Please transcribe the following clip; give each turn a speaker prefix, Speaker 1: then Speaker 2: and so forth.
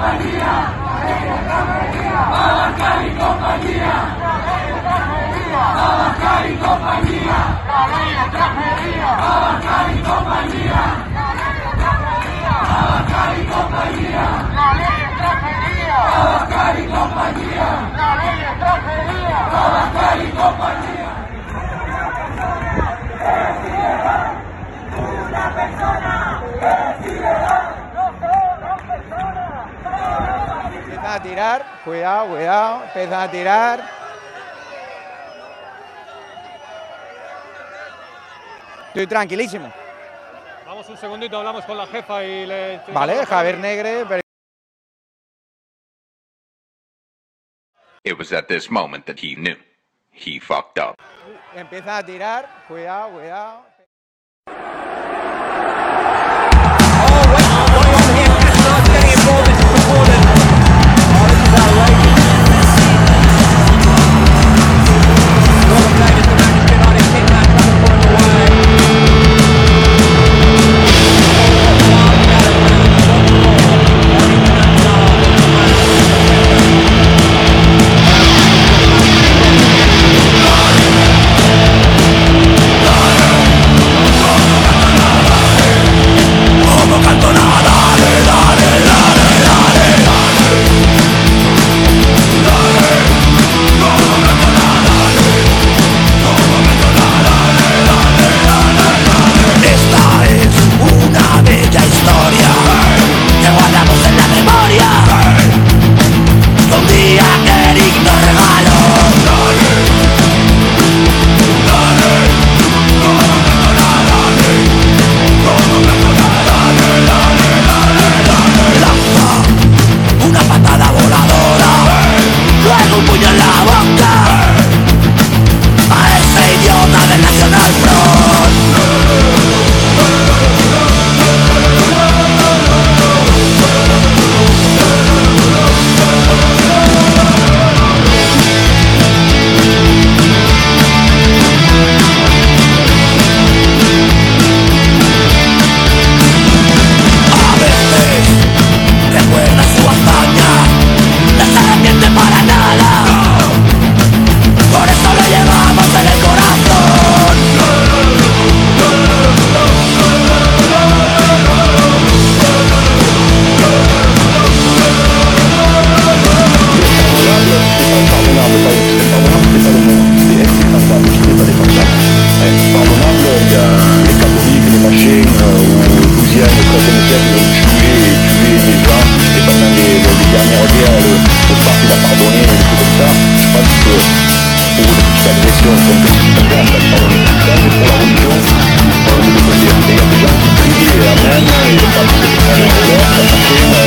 Speaker 1: Maria, Maria, Maria. Empiezan a tirar, cuidado, cuidado, empiezan a tirar. Estoy tranquilísimo.
Speaker 2: Vamos un segundito, hablamos con la jefa y le...
Speaker 1: Vale, Javier Negre, pero
Speaker 3: It was at this moment that he knew. He fucked up.
Speaker 1: empiezan a tirar, cuidado, cuidado. Thank you.